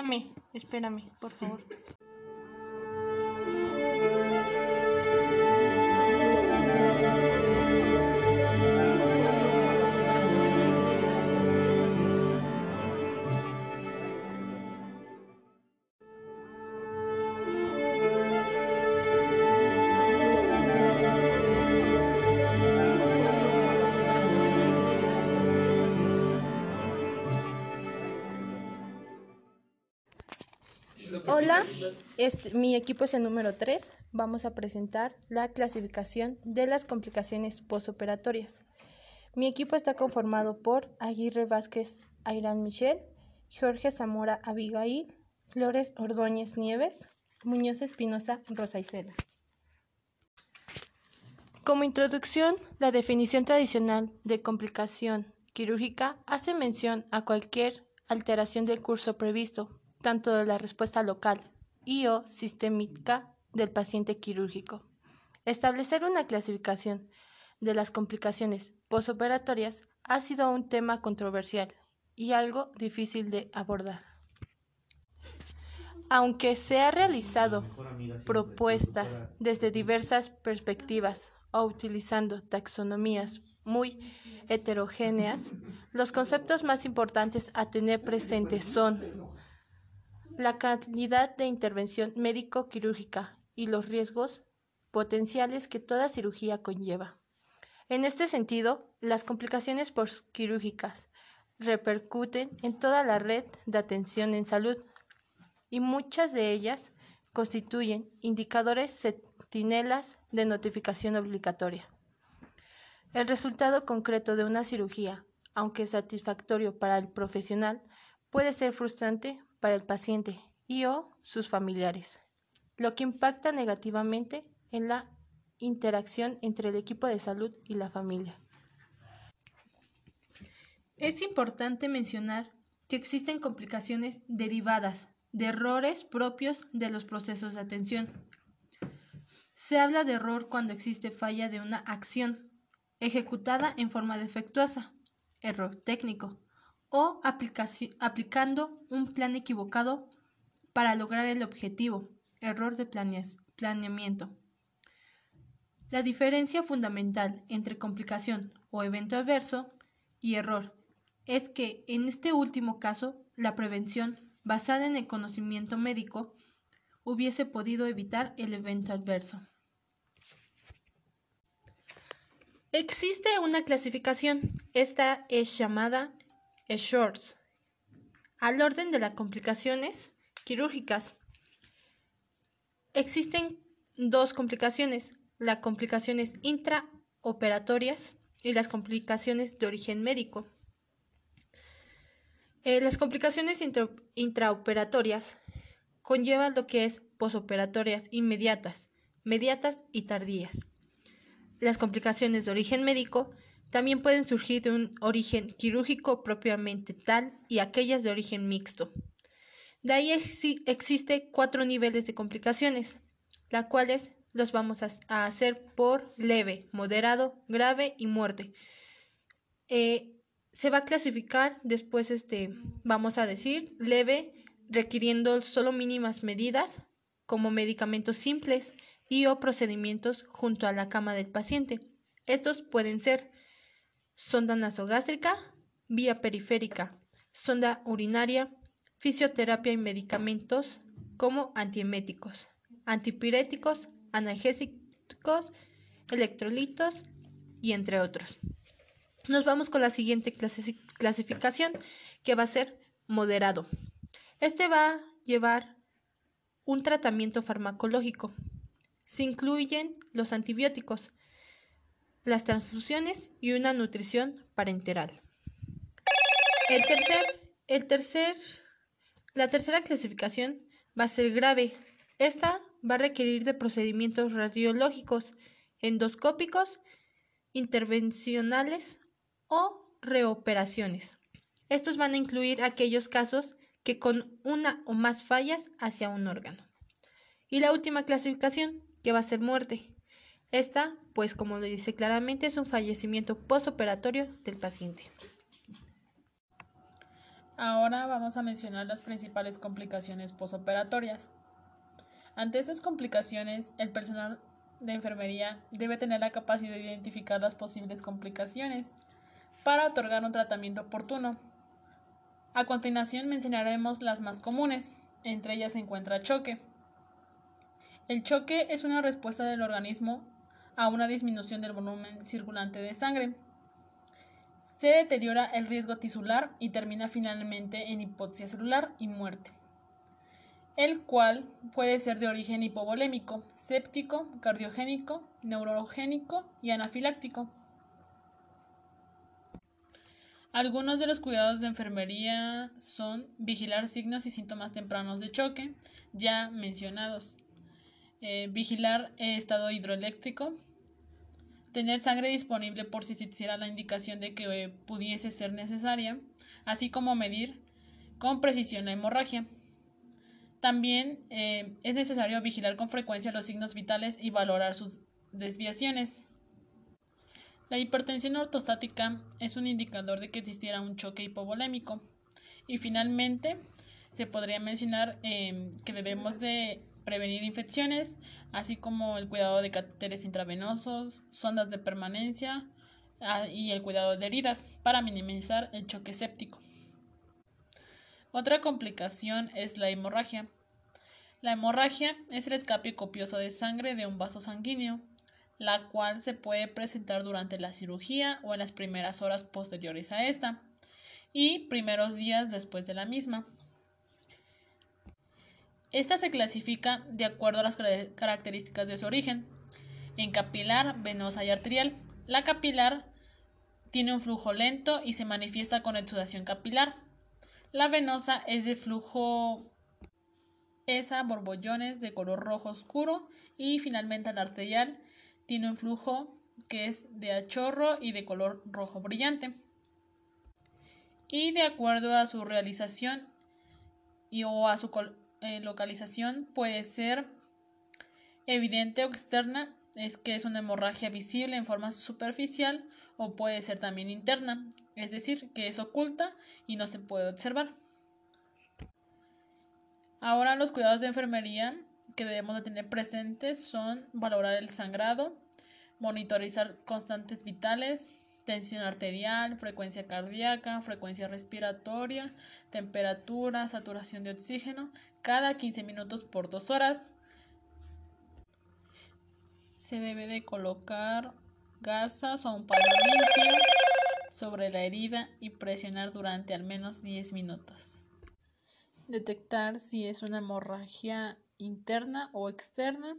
Espérame, espérame, por favor. Hola, mi equipo es el número 3. Vamos a presentar la clasificación de las complicaciones postoperatorias. Mi equipo está conformado por Aguirre Vázquez Ayrán Michel, Jorge Zamora Abigail, Flores Ordóñez Nieves, Muñoz Espinosa Rosa Isela. Como introducción, la definición tradicional de complicación quirúrgica hace mención a cualquier alteración del curso previsto tanto de la respuesta local y o sistémica del paciente quirúrgico. Establecer una clasificación de las complicaciones posoperatorias ha sido un tema controversial y algo difícil de abordar. Aunque se ha realizado propuestas desde diversas perspectivas o utilizando taxonomías muy heterogéneas, los conceptos más importantes a tener presentes son la calidad de intervención médico-quirúrgica y los riesgos potenciales que toda cirugía conlleva. En este sentido, las complicaciones postquirúrgicas repercuten en toda la red de atención en salud y muchas de ellas constituyen indicadores centinelas de notificación obligatoria. El resultado concreto de una cirugía, aunque satisfactorio para el profesional, puede ser frustrante para el paciente y o sus familiares, lo que impacta negativamente en la interacción entre el equipo de salud y la familia. Es importante mencionar que existen complicaciones derivadas de errores propios de los procesos de atención. Se habla de error cuando existe falla de una acción ejecutada en forma defectuosa, error técnico, o aplicando un plan equivocado para lograr el objetivo, error de planeamiento. La diferencia fundamental entre complicación o evento adverso y error es que en este último caso la prevención basada en el conocimiento médico hubiese podido evitar el evento adverso. Existe una clasificación, esta es llamada Shorts. Al orden de las complicaciones quirúrgicas. Existen dos complicaciones, las complicaciones intraoperatorias y las complicaciones de origen médico. Eh, las complicaciones intraoperatorias conllevan lo que es posoperatorias inmediatas, mediatas y tardías. Las complicaciones de origen médico también pueden surgir de un origen quirúrgico propiamente tal y aquellas de origen mixto. De ahí existe cuatro niveles de complicaciones, las cuales los vamos a, hacer por leve, moderado, grave y muerte. Eh, se va a clasificar después, este, vamos a decir, leve, requiriendo solo mínimas medidas, como medicamentos simples y o procedimientos junto a la cama del paciente. Estos pueden ser sonda nasogástrica, vía periférica, sonda urinaria, fisioterapia y medicamentos como antieméticos, antipiréticos, analgésicos, electrolitos y entre otros. Nos vamos con la siguiente clasificación que va a ser moderado. Este va a llevar un tratamiento farmacológico. Se incluyen los antibióticos, las transfusiones y una nutrición parenteral. El tercer, el tercer, la tercera clasificación va a ser grave. Esta va a requerir de procedimientos radiológicos, endoscópicos, intervencionales o reoperaciones. Estos van a incluir aquellos casos que con una o más fallas hacia un órgano. Y la última clasificación, que va a ser muerte. Esta, pues como lo dice claramente, es un fallecimiento postoperatorio del paciente. Ahora vamos a mencionar las principales complicaciones posoperatorias. Ante estas complicaciones, el personal de enfermería debe tener la capacidad de identificar las posibles complicaciones para otorgar un tratamiento oportuno. A continuación mencionaremos las más comunes, entre ellas se encuentra choque. El choque es una respuesta del organismo a una disminución del volumen circulante de sangre. Se deteriora el riesgo tisular y termina finalmente en hipoxia celular y muerte el cual puede ser de origen hipovolémico, séptico, cardiogénico, neurogénico y anafiláctico. Algunos de los cuidados de enfermería son vigilar signos y síntomas tempranos de choque, ya mencionados, eh, vigilar el estado hidroeléctrico, tener sangre disponible por si se hiciera la indicación de que eh, pudiese ser necesaria, así como medir con precisión la hemorragia. También eh, es necesario vigilar con frecuencia los signos vitales y valorar sus desviaciones. La hipertensión ortostática es un indicador de que existiera un choque hipovolémico. Y finalmente, se podría mencionar em, que debemos de prevenir infecciones, así como el cuidado de catéteres intravenosos, sondas de permanencia ah, y el cuidado de heridas para minimizar el choque séptico. Otra complicación es la hemorragia. La hemorragia es el escape copioso de sangre de un vaso sanguíneo, la cual se puede presentar durante la cirugía o en las primeras horas posteriores a esta y primeros días después de la misma. Esta se clasifica de acuerdo a las características de su origen, en capilar, venosa y arterial. La capilar tiene un flujo lento y se manifiesta con exudación capilar. La venosa es de flujo esa borbollones de color rojo oscuro y finalmente la arterial tiene un flujo que es de achorro y de color rojo brillante. Y de acuerdo a su realización y o a su eh, localización puede ser evidente o externa, es que es una hemorragia visible en forma superficial o puede ser también interna, es decir, que es oculta y no se puede observar. Ahora los cuidados de enfermería que debemos de tener presentes son valorar el sangrado, monitorizar constantes vitales, tensión arterial, frecuencia cardíaca, frecuencia respiratoria, temperatura, saturación de oxígeno, cada 15 minutos por dos horas. Se debe de colocar gasas o un paño limpio sobre la herida y presionar durante al menos 10 minutos detectar si es una hemorragia interna o externa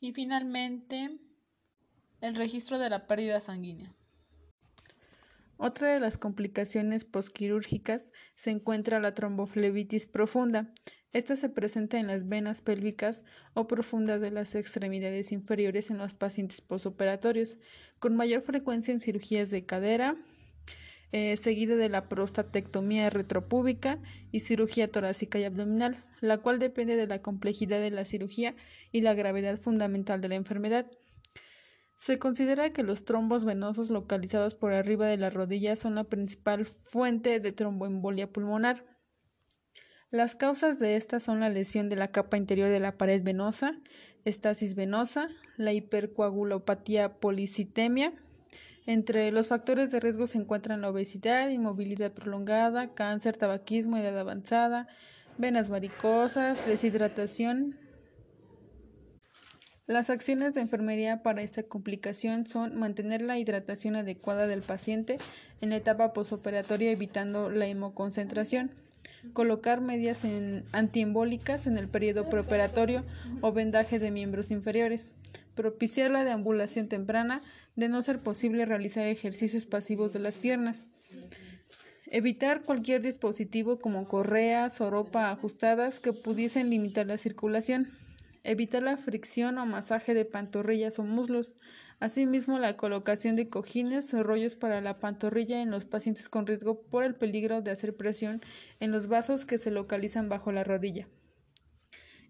y finalmente el registro de la pérdida sanguínea. Otra de las complicaciones posquirúrgicas se encuentra la tromboflebitis profunda. Esta se presenta en las venas pélvicas o profundas de las extremidades inferiores en los pacientes posoperatorios, con mayor frecuencia en cirugías de cadera, eh, seguido de la prostatectomía retropúbica y cirugía torácica y abdominal, la cual depende de la complejidad de la cirugía y la gravedad fundamental de la enfermedad. Se considera que los trombos venosos localizados por arriba de la rodilla son la principal fuente de tromboembolia pulmonar. Las causas de esta son la lesión de la capa interior de la pared venosa, estasis venosa, la hipercoagulopatía policitemia, entre los factores de riesgo se encuentran la obesidad, inmovilidad prolongada, cáncer, tabaquismo, edad avanzada, venas varicosas, deshidratación. Las acciones de enfermería para esta complicación son mantener la hidratación adecuada del paciente en la etapa posoperatoria evitando la hemoconcentración, colocar medias antiembólicas en el periodo preoperatorio o vendaje de miembros inferiores, propiciar la deambulación temprana, de no ser posible realizar ejercicios pasivos de las piernas. Evitar cualquier dispositivo como correas o ropa ajustadas que pudiesen limitar la circulación. Evitar la fricción o masaje de pantorrillas o muslos. Asimismo, la colocación de cojines o rollos para la pantorrilla en los pacientes con riesgo por el peligro de hacer presión en los vasos que se localizan bajo la rodilla.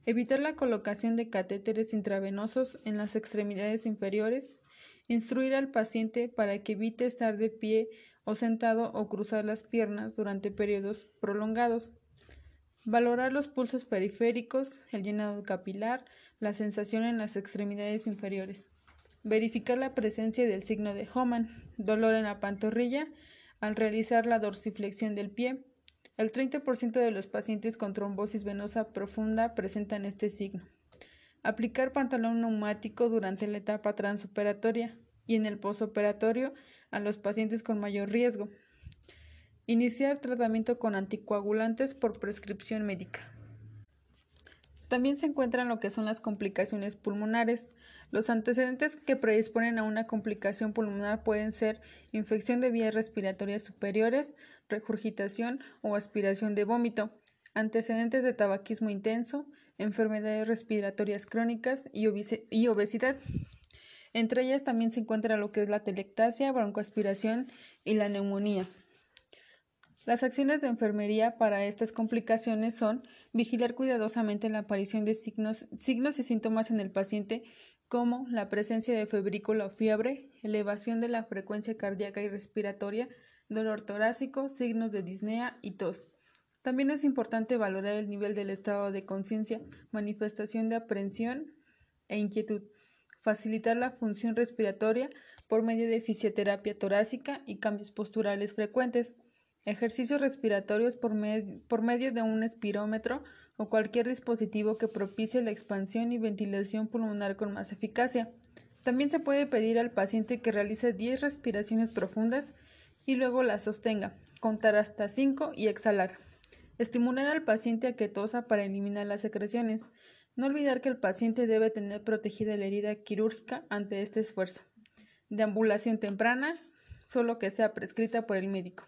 Evitar la colocación de catéteres intravenosos en las extremidades inferiores Instruir al paciente para que evite estar de pie o sentado o cruzar las piernas durante periodos prolongados. Valorar los pulsos periféricos, el llenado capilar, la sensación en las extremidades inferiores. Verificar la presencia del signo de Homan, dolor en la pantorrilla, al realizar la dorsiflexión del pie. El 30% de los pacientes con trombosis venosa profunda presentan este signo. Aplicar pantalón neumático durante la etapa transoperatoria y en el posoperatorio a los pacientes con mayor riesgo. Iniciar tratamiento con anticoagulantes por prescripción médica. También se encuentran lo que son las complicaciones pulmonares. Los antecedentes que predisponen a una complicación pulmonar pueden ser infección de vías respiratorias superiores, regurgitación o aspiración de vómito, antecedentes de tabaquismo intenso, enfermedades respiratorias crónicas y, obesidad. Entre ellas también se encuentra lo que es la telectasia, broncoaspiración y la neumonía. Las acciones de enfermería para estas complicaciones son vigilar cuidadosamente la aparición de signos, signos y síntomas en el paciente como la presencia de febrícula o fiebre, elevación de la frecuencia cardíaca y respiratoria, dolor torácico, signos de disnea y tos. También es importante valorar el nivel del estado de conciencia, manifestación de aprensión e inquietud, facilitar la función respiratoria por medio de fisioterapia torácica y cambios posturales frecuentes, Ejercicios respiratorios por, medio de un espirómetro o cualquier dispositivo que propicie la expansión y ventilación pulmonar con más eficacia. También se puede pedir al paciente que realice 10 respiraciones profundas y luego las sostenga, contar hasta 5 y exhalar. Estimular al paciente a que tosa para eliminar las secreciones. No olvidar que el paciente debe tener protegida la herida quirúrgica ante este esfuerzo. Deambulación temprana, solo que sea prescrita por el médico.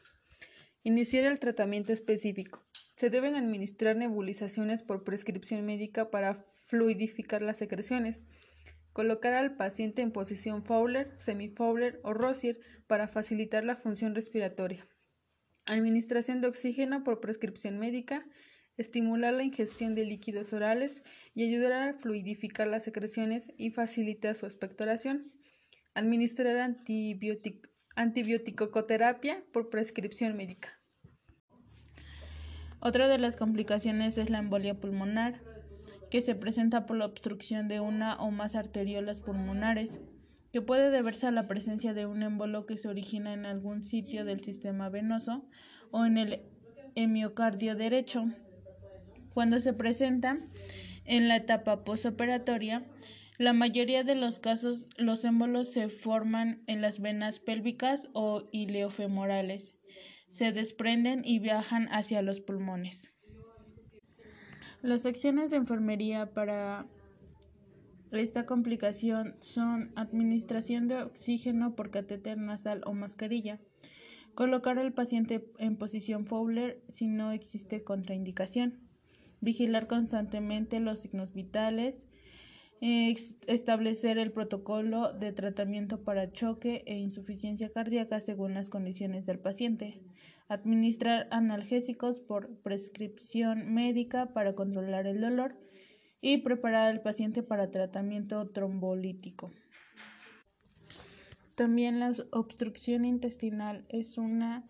Iniciar el tratamiento específico. Se deben administrar nebulizaciones por prescripción médica para fluidificar las secreciones. Colocar al paciente en posición Fowler, semi-Fowler o Rosier para facilitar la función respiratoria. Administración de oxígeno por prescripción médica. Estimular la ingestión de líquidos orales y ayudar a fluidificar las secreciones y facilitar su expectoración. Administrar antibióticos antibiótico-coterapia por prescripción médica. Otra de las complicaciones es la embolia pulmonar, que se presenta por la obstrucción de una o más arteriolas pulmonares, que puede deberse a la presencia de un embolo que se origina en algún sitio del sistema venoso o en el hemiocardio derecho. Cuando se presenta en la etapa posoperatoria, la mayoría de los casos, los émbolos se forman en las venas pélvicas o ileofemorales. Se desprenden y viajan hacia los pulmones. Las acciones de enfermería para esta complicación son administración de oxígeno por catéter nasal o mascarilla, colocar al paciente en posición Fowler si no existe contraindicación, vigilar constantemente los signos vitales, establecer el protocolo de tratamiento para choque e insuficiencia cardíaca según las condiciones del paciente, administrar analgésicos por prescripción médica para controlar el dolor y preparar al paciente para tratamiento trombolítico. También la obstrucción intestinal es una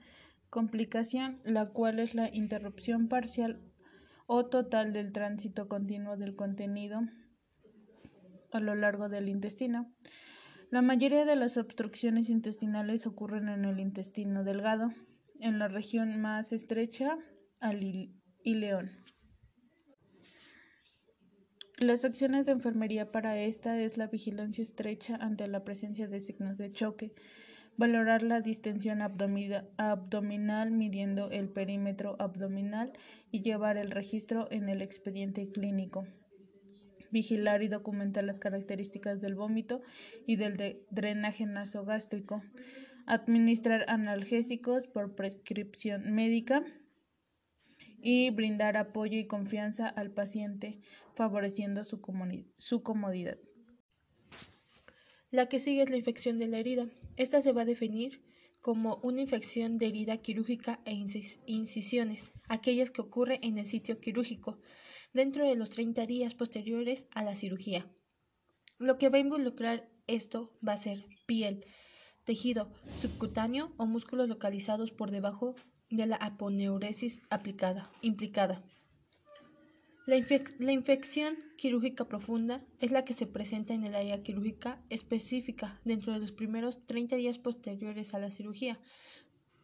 complicación, la cual es la interrupción parcial o total del tránsito continuo del contenido a lo largo del intestino. La mayoría de las obstrucciones intestinales ocurren en el intestino delgado, en la región más estrecha al ileón. Las acciones de enfermería para esta es la vigilancia estrecha ante la presencia de signos de choque, valorar la distensión abdominal midiendo el perímetro abdominal y llevar el registro en el expediente clínico vigilar y documentar las características del vómito y del drenaje nasogástrico, administrar analgésicos por prescripción médica y brindar apoyo y confianza al paciente, favoreciendo su, comodidad. La que sigue es la infección de la herida. Esta se va a definir como una infección de herida quirúrgica e incisiones, aquellas que ocurren en el sitio quirúrgico, dentro de los 30 días posteriores a la cirugía. Lo que va a involucrar esto va a ser piel, tejido subcutáneo o músculos localizados por debajo de la aponeuresis aplicada, implicada. La, infección quirúrgica profunda es la que se presenta en el área quirúrgica específica dentro de los primeros 30 días posteriores a la cirugía,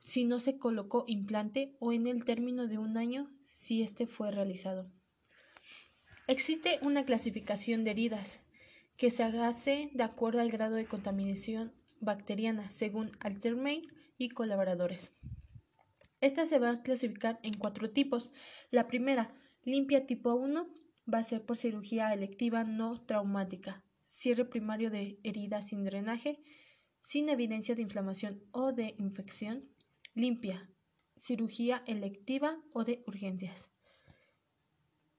si no se colocó implante o en el término de un año si éste fue realizado. Existe una clasificación de heridas que se hace de acuerdo al grado de contaminación bacteriana según Altermain y colaboradores. Esta se va a clasificar en cuatro tipos. La primera, limpia tipo 1, va a ser por cirugía electiva no traumática, cierre primario de herida sin drenaje, sin evidencia de inflamación o de infección, limpia, cirugía electiva o de urgencias.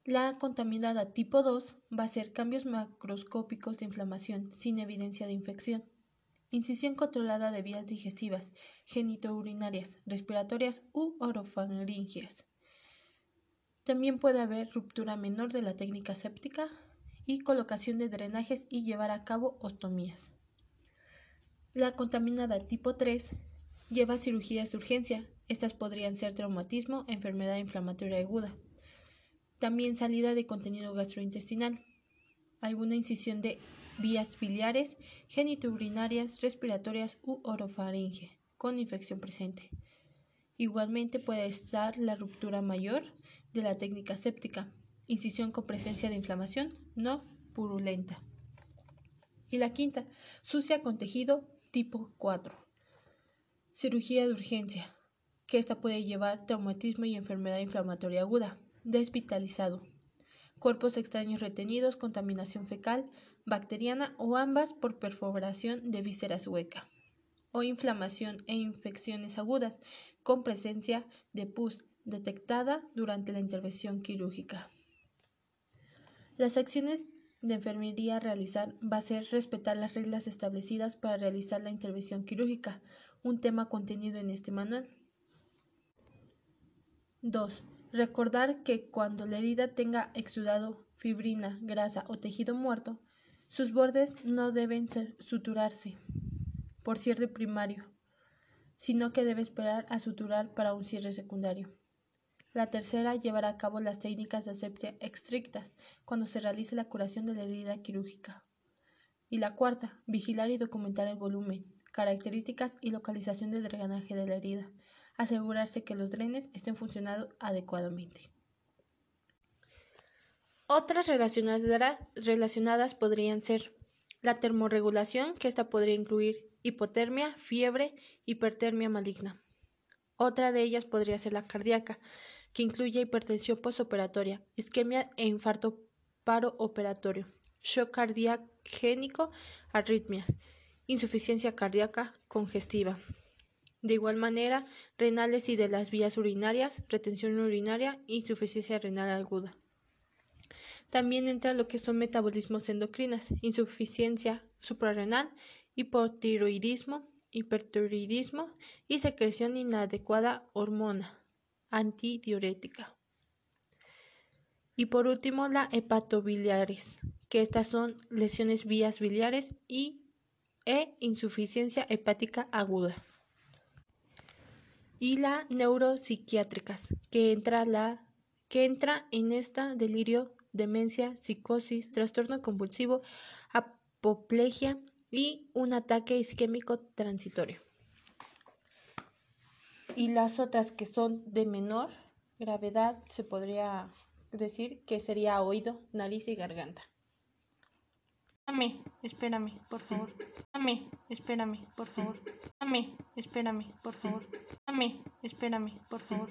La contaminada tipo 2 va a ser cambios macroscópicos de inflamación sin evidencia de infección, incisión controlada de vías digestivas, genitourinarias, respiratorias u orofaringias. También puede haber ruptura menor de la técnica séptica y colocación de drenajes y llevar a cabo ostomías. La contaminada tipo 3 lleva cirugías de urgencia. Estas podrían ser traumatismo, enfermedad inflamatoria aguda. También salida de contenido gastrointestinal, alguna incisión de vías biliares, genitourinarias, respiratorias u orofaringe, con infección presente. Igualmente puede estar la ruptura mayor de la técnica séptica, incisión con presencia de inflamación no purulenta. Y la quinta, sucia con tejido tipo 4. Cirugía de urgencia, que esta puede llevar traumatismo y enfermedad inflamatoria aguda, desvitalizado, cuerpos extraños retenidos, contaminación fecal, bacteriana o ambas por perforación de vísceras hueca, o inflamación e infecciones agudas con presencia de pus detectada durante la intervención quirúrgica. Las acciones de enfermería a realizar va a ser respetar las reglas establecidas para realizar la intervención quirúrgica, un tema contenido en este manual. 2. Recordar que cuando la herida tenga exudado, fibrina, grasa o tejido muerto, sus bordes no deben suturarse por cierre primario, sino que debe esperar a suturar para un cierre secundario. La tercera, llevará a cabo las técnicas de asepsia estrictas cuando se realice la curación de la herida quirúrgica. Y la cuarta, vigilar y documentar el volumen, características y localización del drenaje de la herida. Asegurarse que los drenes estén funcionando adecuadamente. Otras relacionadas, podrían ser la termorregulación, que esta podría incluir hipotermia, fiebre, hipertermia maligna. Otra de ellas podría ser la cardíaca, que incluye hipertensión postoperatoria, isquemia e infarto operatorio, shock cardiogénico, arritmias, insuficiencia cardíaca congestiva. De igual manera, renales y de las vías urinarias, retención urinaria, insuficiencia renal aguda. También entra lo que son metabolismos endocrinas, insuficiencia suprarrenal, hipotiroidismo, hipertiroidismo y secreción inadecuada hormona antidiurética. Y por último, la hepatobiliaris, que estas son lesiones vías biliares y e insuficiencia hepática aguda. Y la neuropsiquiátricas, que entra, la, que entra en esta delirio, demencia, psicosis, trastorno convulsivo, apoplejia y un ataque isquémico transitorio y las otras que son de menor gravedad se podría decir que sería oído, nariz y garganta. Espérame, espérame, por favor. Espérame, espérame, por favor. Espérame, espérame, por favor. Espérame, espérame, por favor.